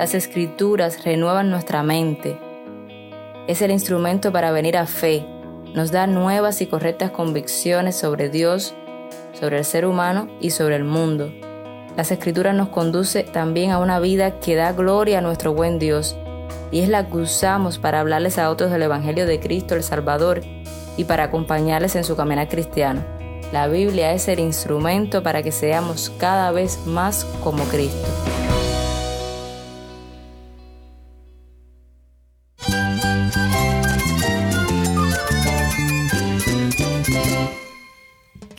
Las escrituras renuevan nuestra mente. Es el instrumento para venir a fe. Nos da nuevas y correctas convicciones sobre Dios, sobre el ser humano y sobre el mundo. Las escrituras nos conduce también a una vida que da gloria a nuestro buen Dios y es la que usamos para hablarles a otros del Evangelio de Cristo el Salvador y para acompañarles en su caminar cristiano. La Biblia es el instrumento para que seamos cada vez más como Cristo.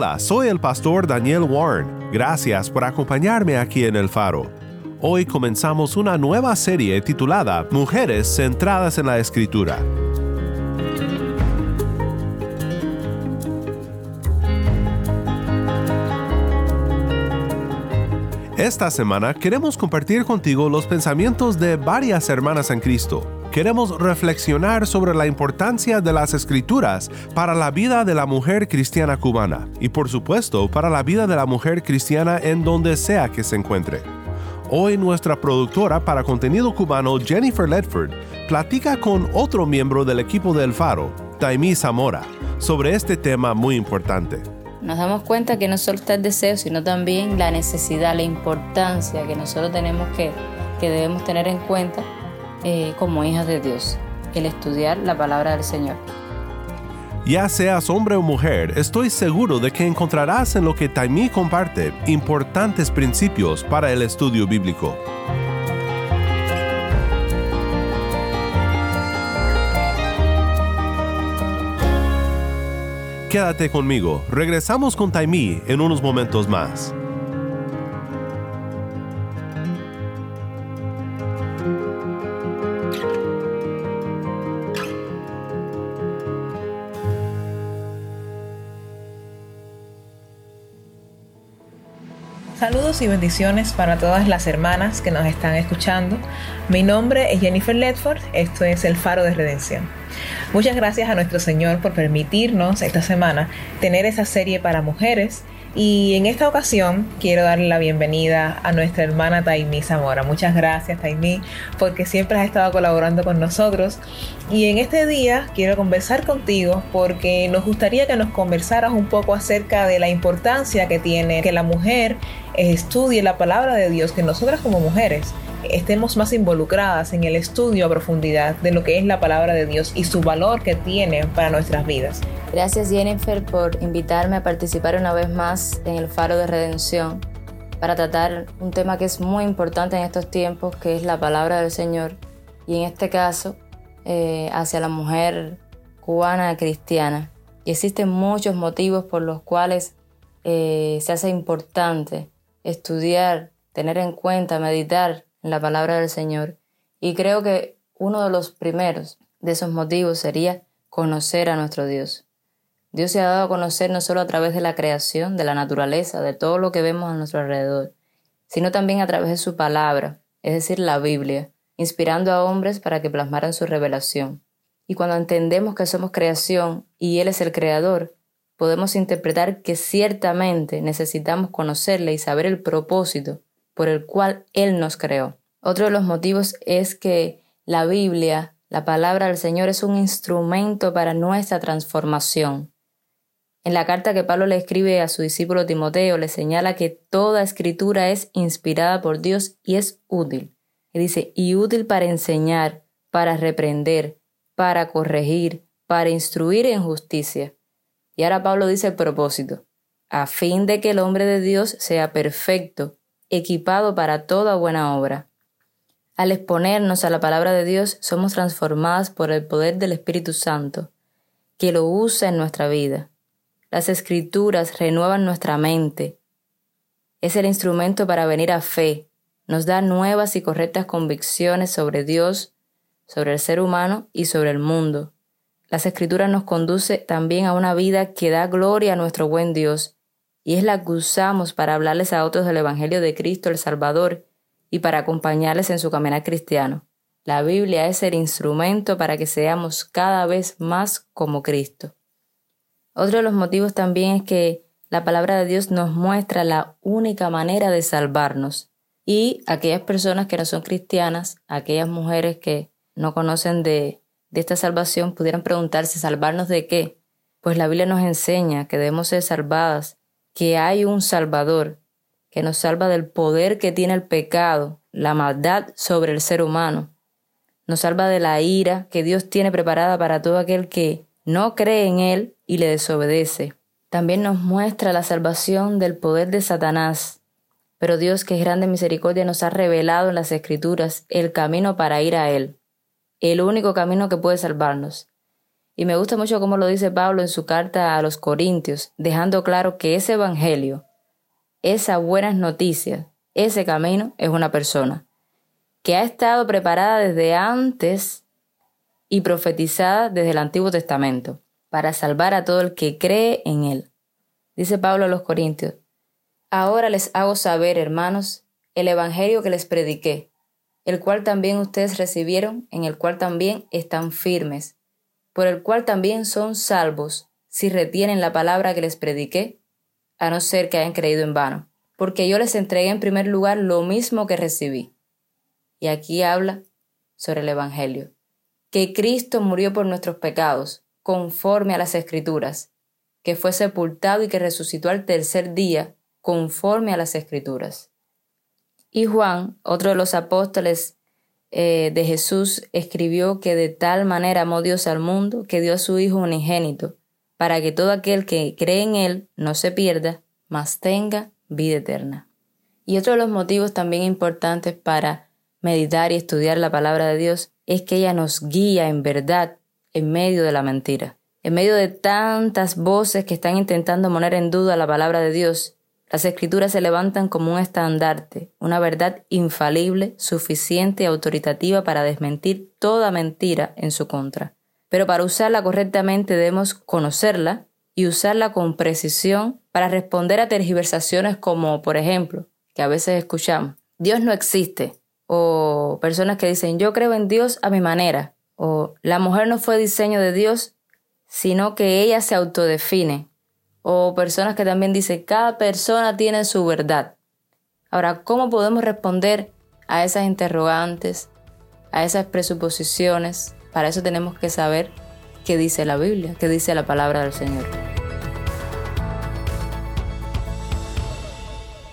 Hola, soy el pastor Daniel Warren. Gracias por acompañarme aquí en El Faro. Hoy comenzamos una nueva serie titulada Mujeres centradas en la Escritura. Esta semana queremos compartir contigo los pensamientos de varias hermanas en Cristo. Queremos reflexionar sobre la importancia de las escrituras para la vida de la mujer cristiana cubana y por supuesto para la vida de la mujer cristiana en donde sea que se encuentre. Hoy nuestra productora para contenido cubano Jennifer Ledford platica con otro miembro del equipo de El Faro, Taimí Zamora, sobre este tema muy importante nos damos cuenta que no solo está el deseo, sino también la necesidad, la importancia que nosotros tenemos que, que debemos tener en cuenta eh, como hijas de Dios, el estudiar la palabra del Señor. Ya seas hombre o mujer, estoy seguro de que encontrarás en lo que Taimí comparte importantes principios para el estudio bíblico. Quédate conmigo, regresamos con Taimí en unos momentos más. Saludos y bendiciones para todas las hermanas que nos están escuchando. Mi nombre es Jennifer Ledford, esto es El Faro de Redención. Muchas gracias a nuestro Señor por permitirnos esta semana tener esa serie para mujeres y en esta ocasión quiero darle la bienvenida a nuestra hermana Taimí Zamora. Muchas gracias Taimí porque siempre has estado colaborando con nosotros y en este día quiero conversar contigo porque nos gustaría que nos conversaras un poco acerca de la importancia que tiene que la mujer estudie la palabra de Dios, que nosotras como mujeres estemos más involucradas en el estudio a profundidad de lo que es la palabra de Dios y su valor que tiene para nuestras vidas. Gracias Jennifer por invitarme a participar una vez más en el Faro de Redención para tratar un tema que es muy importante en estos tiempos, que es la palabra del Señor y en este caso eh, hacia la mujer cubana cristiana. Y existen muchos motivos por los cuales eh, se hace importante estudiar, tener en cuenta, meditar en la palabra del Señor. Y creo que uno de los primeros de esos motivos sería conocer a nuestro Dios. Dios se ha dado a conocer no solo a través de la creación, de la naturaleza, de todo lo que vemos a nuestro alrededor, sino también a través de su palabra, es decir, la Biblia, inspirando a hombres para que plasmaran su revelación. Y cuando entendemos que somos creación y Él es el creador, podemos interpretar que ciertamente necesitamos conocerle y saber el propósito por el cual Él nos creó. Otro de los motivos es que la Biblia, la palabra del Señor, es un instrumento para nuestra transformación. En la carta que Pablo le escribe a su discípulo Timoteo, le señala que toda escritura es inspirada por Dios y es útil. Y dice, y útil para enseñar, para reprender, para corregir, para instruir en justicia. Y ahora Pablo dice el propósito, a fin de que el hombre de Dios sea perfecto, equipado para toda buena obra. Al exponernos a la palabra de Dios, somos transformadas por el poder del Espíritu Santo, que lo usa en nuestra vida. Las escrituras renuevan nuestra mente. Es el instrumento para venir a fe. Nos da nuevas y correctas convicciones sobre Dios, sobre el ser humano y sobre el mundo. Las escrituras nos conduce también a una vida que da gloria a nuestro buen Dios, y es la que usamos para hablarles a otros del Evangelio de Cristo el Salvador y para acompañarles en su caminar cristiano. La Biblia es el instrumento para que seamos cada vez más como Cristo. Otro de los motivos también es que la palabra de Dios nos muestra la única manera de salvarnos. Y aquellas personas que no son cristianas, aquellas mujeres que no conocen de, esta salvación, pudieran preguntarse, ¿salvarnos de qué? Pues la Biblia nos enseña que debemos ser salvadas, que hay un Salvador, que nos salva del poder que tiene el pecado, la maldad sobre el ser humano. Nos salva de la ira que Dios tiene preparada para todo aquel que no cree en Él y le desobedece. También nos muestra la salvación del poder de Satanás. Pero Dios, que es grande misericordia, nos ha revelado en las Escrituras el camino para ir a Él, el único camino que puede salvarnos. Y me gusta mucho cómo lo dice Pablo en su carta a los Corintios, dejando claro que ese Evangelio, esas buenas noticias, ese camino es una persona, que ha estado preparada desde antes y profetizada desde el Antiguo Testamento, para salvar a todo el que cree en él. Dice Pablo a los Corintios, Ahora les hago saber, hermanos, el Evangelio que les prediqué, el cual también ustedes recibieron, en el cual también están firmes, por el cual también son salvos, si retienen la palabra que les prediqué, a no ser que hayan creído en vano, porque yo les entregué en primer lugar lo mismo que recibí. Y aquí habla sobre el Evangelio que Cristo murió por nuestros pecados, conforme a las Escrituras, que fue sepultado y que resucitó al tercer día, conforme a las Escrituras. Y Juan, otro de los apóstoles eh, de Jesús, escribió que de tal manera amó Dios al mundo que dio a su Hijo unigénito, para que todo aquel que cree en Él no se pierda, mas tenga vida eterna. Y otro de los motivos también importantes para meditar y estudiar la palabra de Dios es que ella nos guía en verdad en medio de la mentira. En medio de tantas voces que están intentando poner en duda la palabra de Dios, las escrituras se levantan como un estandarte, una verdad infalible, suficiente y autoritativa para desmentir toda mentira en su contra. Pero para usarla correctamente debemos conocerla y usarla con precisión para responder a tergiversaciones como, por ejemplo, que a veces escuchamos, Dios no existe, o personas que dicen yo creo en Dios a mi manera, o la mujer no fue diseño de Dios, sino que ella se autodefine, o personas que también dicen cada persona tiene su verdad. Ahora, ¿cómo podemos responder a esas interrogantes, a esas presuposiciones? Para eso tenemos que saber qué dice la Biblia, qué dice la palabra del Señor.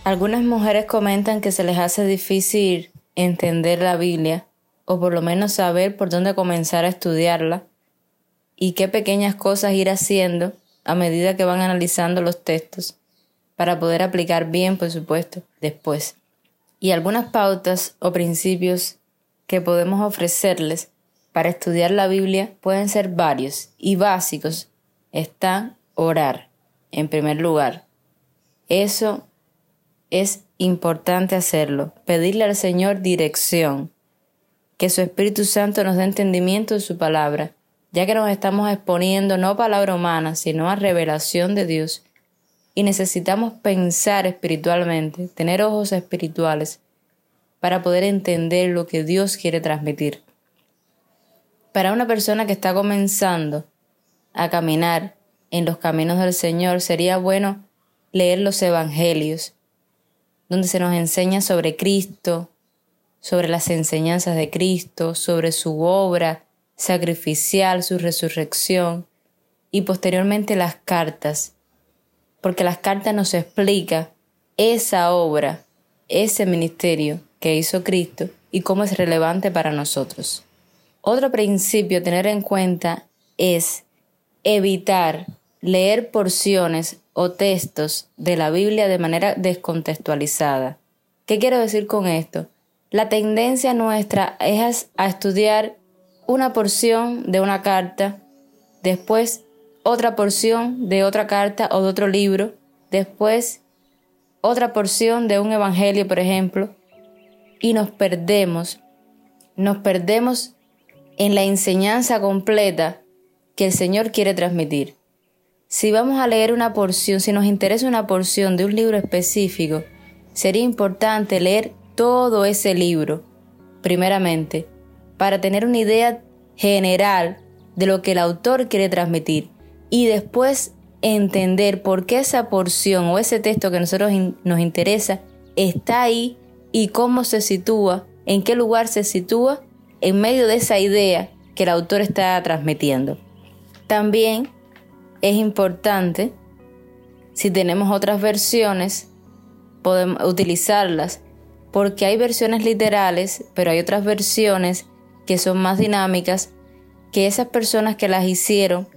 Algunas mujeres comentan que se les hace difícil entender la Biblia, o por lo menos saber por dónde comenzar a estudiarla, y qué pequeñas cosas ir haciendo a medida que van analizando los textos, para poder aplicar bien, por supuesto, después. Y algunas pautas o principios que podemos ofrecerles para estudiar la Biblia pueden ser varios y básicos. Está orar, en primer lugar. Eso es importante hacerlo, pedirle al Señor dirección, que su Espíritu Santo nos dé entendimiento de su palabra, ya que nos estamos exponiendo no a palabra humana, sino a revelación de Dios, y necesitamos pensar espiritualmente, tener ojos espirituales, para poder entender lo que Dios quiere transmitir. Para una persona que está comenzando a caminar en los caminos del Señor, sería bueno leer los Evangelios, donde se nos enseña sobre Cristo, sobre las enseñanzas de Cristo, sobre su obra sacrificial, su resurrección y posteriormente las cartas, porque las cartas nos explican esa obra, ese ministerio que hizo Cristo y cómo es relevante para nosotros. Otro principio a tener en cuenta es evitar leer porciones o textos de la Biblia de manera descontextualizada. ¿Qué quiero decir con esto? la tendencia nuestra es a estudiar una porción de una carta, después otra porción de otra carta o de otro libro, después otra porción de un evangelio, por ejemplo, y nos perdemos, nos perdemos en la enseñanza completa que el Señor quiere transmitir. Si vamos a leer una porción, si nos interesa una porción de un libro específico, sería importante leer todo ese libro, primeramente, para tener una idea general de lo que el autor quiere transmitir y después entender por qué esa porción o ese texto que a nosotros nos interesa está ahí y cómo se sitúa, en qué lugar se sitúa en medio de esa idea que el autor está transmitiendo. También es importante, si tenemos otras versiones, podemos utilizarlas porque hay versiones literales, pero hay otras versiones que son más dinámicas, que esas personas que las hicieron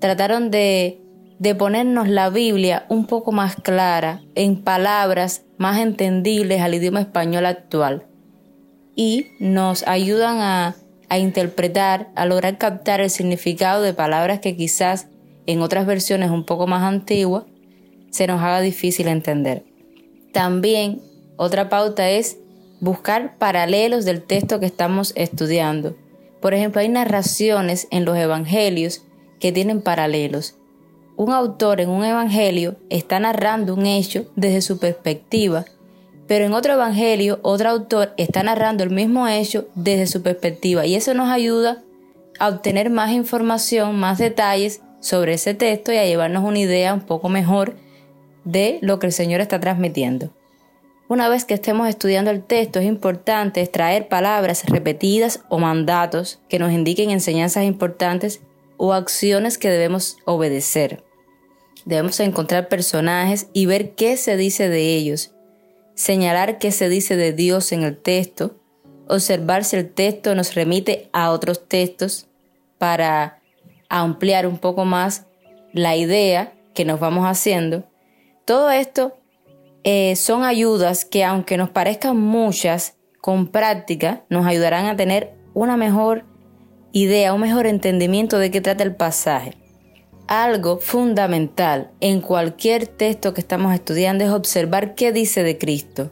trataron de, de ponernos la Biblia un poco más clara, en palabras más entendibles al idioma español actual, y nos ayudan a, a interpretar, a lograr captar el significado de palabras que quizás en otras versiones un poco más antiguas se nos haga difícil entender. También otra pauta es buscar paralelos del texto que estamos estudiando. Por ejemplo, hay narraciones en los evangelios que tienen paralelos. Un autor en un evangelio está narrando un hecho desde su perspectiva, pero en otro evangelio otro autor está narrando el mismo hecho desde su perspectiva y eso nos ayuda a obtener más información, más detalles sobre ese texto y a llevarnos una idea un poco mejor de lo que el Señor está transmitiendo. Una vez que estemos estudiando el texto es importante extraer palabras repetidas o mandatos que nos indiquen enseñanzas importantes o acciones que debemos obedecer. Debemos encontrar personajes y ver qué se dice de ellos, señalar qué se dice de Dios en el texto, observar si el texto nos remite a otros textos para ampliar un poco más la idea que nos vamos haciendo. Todo esto eh, son ayudas que aunque nos parezcan muchas, con práctica nos ayudarán a tener una mejor idea, un mejor entendimiento de qué trata el pasaje. Algo fundamental en cualquier texto que estamos estudiando es observar qué dice de Cristo,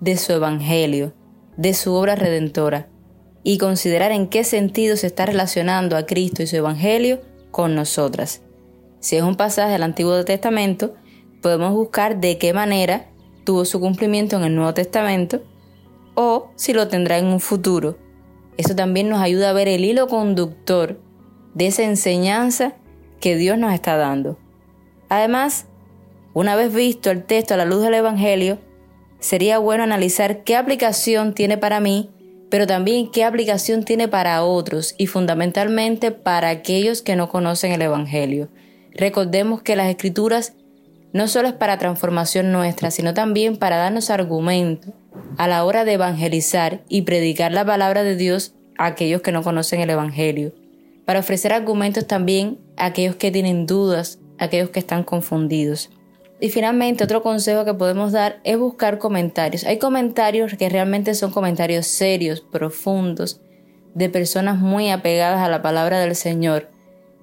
de su Evangelio, de su obra redentora, y considerar en qué sentido se está relacionando a Cristo y su Evangelio con nosotras. Si es un pasaje del Antiguo Testamento, podemos buscar de qué manera tuvo su cumplimiento en el Nuevo Testamento o si lo tendrá en un futuro. Eso también nos ayuda a ver el hilo conductor de esa enseñanza que Dios nos está dando. Además, una vez visto el texto a la luz del Evangelio, sería bueno analizar qué aplicación tiene para mí, pero también qué aplicación tiene para otros y fundamentalmente para aquellos que no conocen el Evangelio. Recordemos que las escrituras no solo es para transformación nuestra, sino también para darnos argumento a la hora de evangelizar y predicar la palabra de Dios a aquellos que no conocen el Evangelio, para ofrecer argumentos también a aquellos que tienen dudas, a aquellos que están confundidos. Y finalmente, otro consejo que podemos dar es buscar comentarios. Hay comentarios que realmente son comentarios serios, profundos, de personas muy apegadas a la palabra del Señor.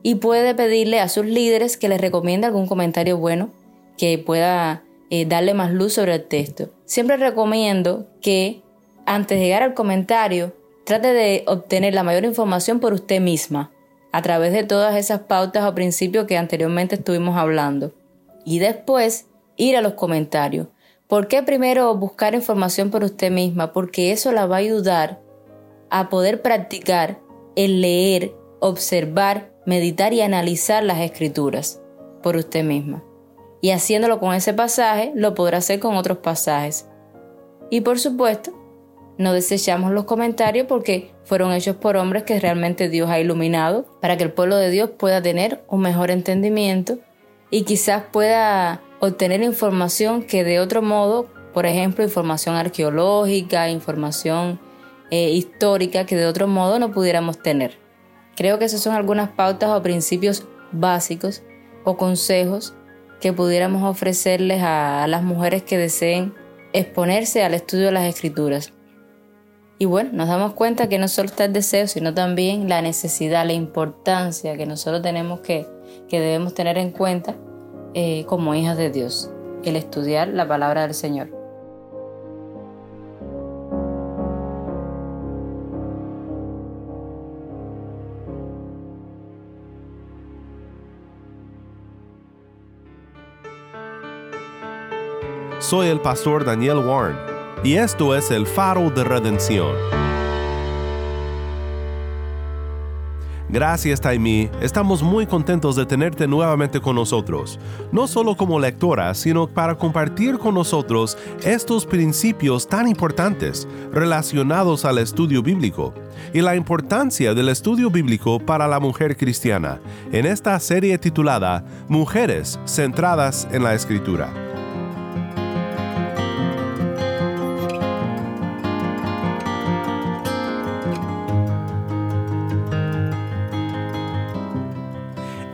Y puede pedirle a sus líderes que les recomiende algún comentario bueno que pueda eh, darle más luz sobre el texto. Siempre recomiendo que antes de llegar al comentario, trate de obtener la mayor información por usted misma, a través de todas esas pautas o principios que anteriormente estuvimos hablando. Y después ir a los comentarios. ¿Por qué primero buscar información por usted misma? Porque eso la va a ayudar a poder practicar el leer, observar, meditar y analizar las escrituras por usted misma y haciéndolo con ese pasaje, lo podrá hacer con otros pasajes. Y por supuesto, no desechamos los comentarios porque fueron hechos por hombres que realmente Dios ha iluminado para que el pueblo de Dios pueda tener un mejor entendimiento y quizás pueda obtener información que de otro modo, por ejemplo, información arqueológica, información eh, histórica que de otro modo no pudiéramos tener. Creo que esas son algunas pautas o principios básicos o consejos que pudiéramos ofrecerles a las mujeres que deseen exponerse al estudio de las escrituras. Y bueno, nos damos cuenta que no solo está el deseo, sino también la necesidad, la importancia que nosotros tenemos que, que debemos tener en cuenta eh, como hijas de Dios, el estudiar la palabra del Señor. Soy el pastor Daniel Warren y esto es el faro de redención. Gracias Taimi, estamos muy contentos de tenerte nuevamente con nosotros, no solo como lectora, sino para compartir con nosotros estos principios tan importantes relacionados al estudio bíblico y la importancia del estudio bíblico para la mujer cristiana en esta serie titulada Mujeres centradas en la Escritura.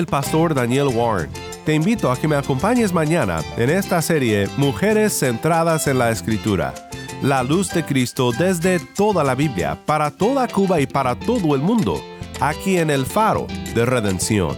el pastor Daniel Warren. Te invito a que me acompañes mañana en esta serie Mujeres centradas en la Escritura. La luz de Cristo desde toda la Biblia, para toda Cuba y para todo el mundo, aquí en el faro de redención.